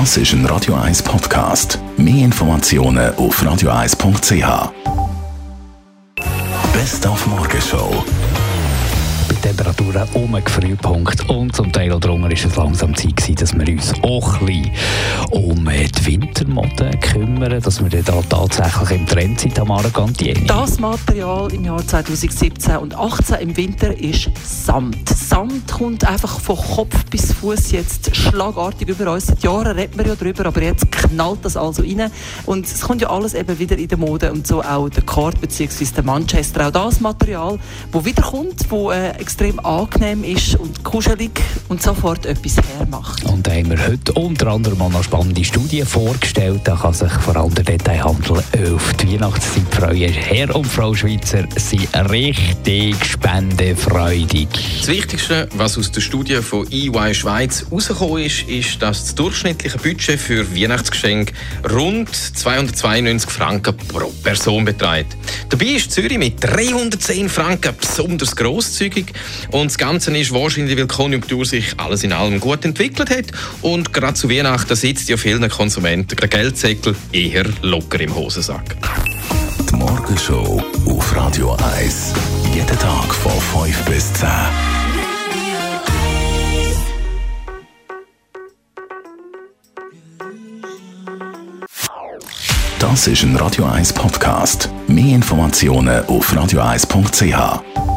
Das ist ein Radio 1 Podcast. Mehr Informationen auf radio1.ch. Best auf Morgenshow. bei Temperaturen um den Gefrierpunkt und zum Teil drunter ist es langsam Zeit dass wir uns auch ein bisschen um die Wintermode kümmern, dass wir da tatsächlich im Trend sind, Tamara Gantieni. Das Material im Jahr 2017 und 2018 im Winter ist Samt. Samt kommt einfach von Kopf bis Fuß jetzt schlagartig über uns. Seit Jahren reden wir ja darüber, aber jetzt knallt das also rein. Und es kommt ja alles eben wieder in der Mode und so auch der Kord bzw. der Manchester. Auch das Material, wo wieder kommt, wo äh, extrem angenehm ist und kuschelig und sofort etwas hermacht. Und da haben wir heute unter anderem mal eine spannende Studie vorgestellt. Da kann sich vor allem der Detailhandel auf die Weihnachtszeit freuen. Herr und Frau Schweizer sind richtig spendefreudig. Das Wichtigste, was aus der Studie von EY Schweiz herausgekommen ist, ist, dass das durchschnittliche Budget für Weihnachtsgeschenke rund 292 Franken pro Person beträgt. Dabei ist Zürich mit 310 Franken besonders grosszügig und das Ganze ist wahrscheinlich, weil die Konjunktur sich alles in allem gut entwickelt hat und gerade zu Weihnachten sitzt ja vielen Konsumenten der Geldsäckel eher locker im Hosensack. Die Morgenshow auf Radio 1. Jeden Tag von 5 bis 10. Das ist ein Radio 1 Podcast. Mehr Informationen auf radio1.ch.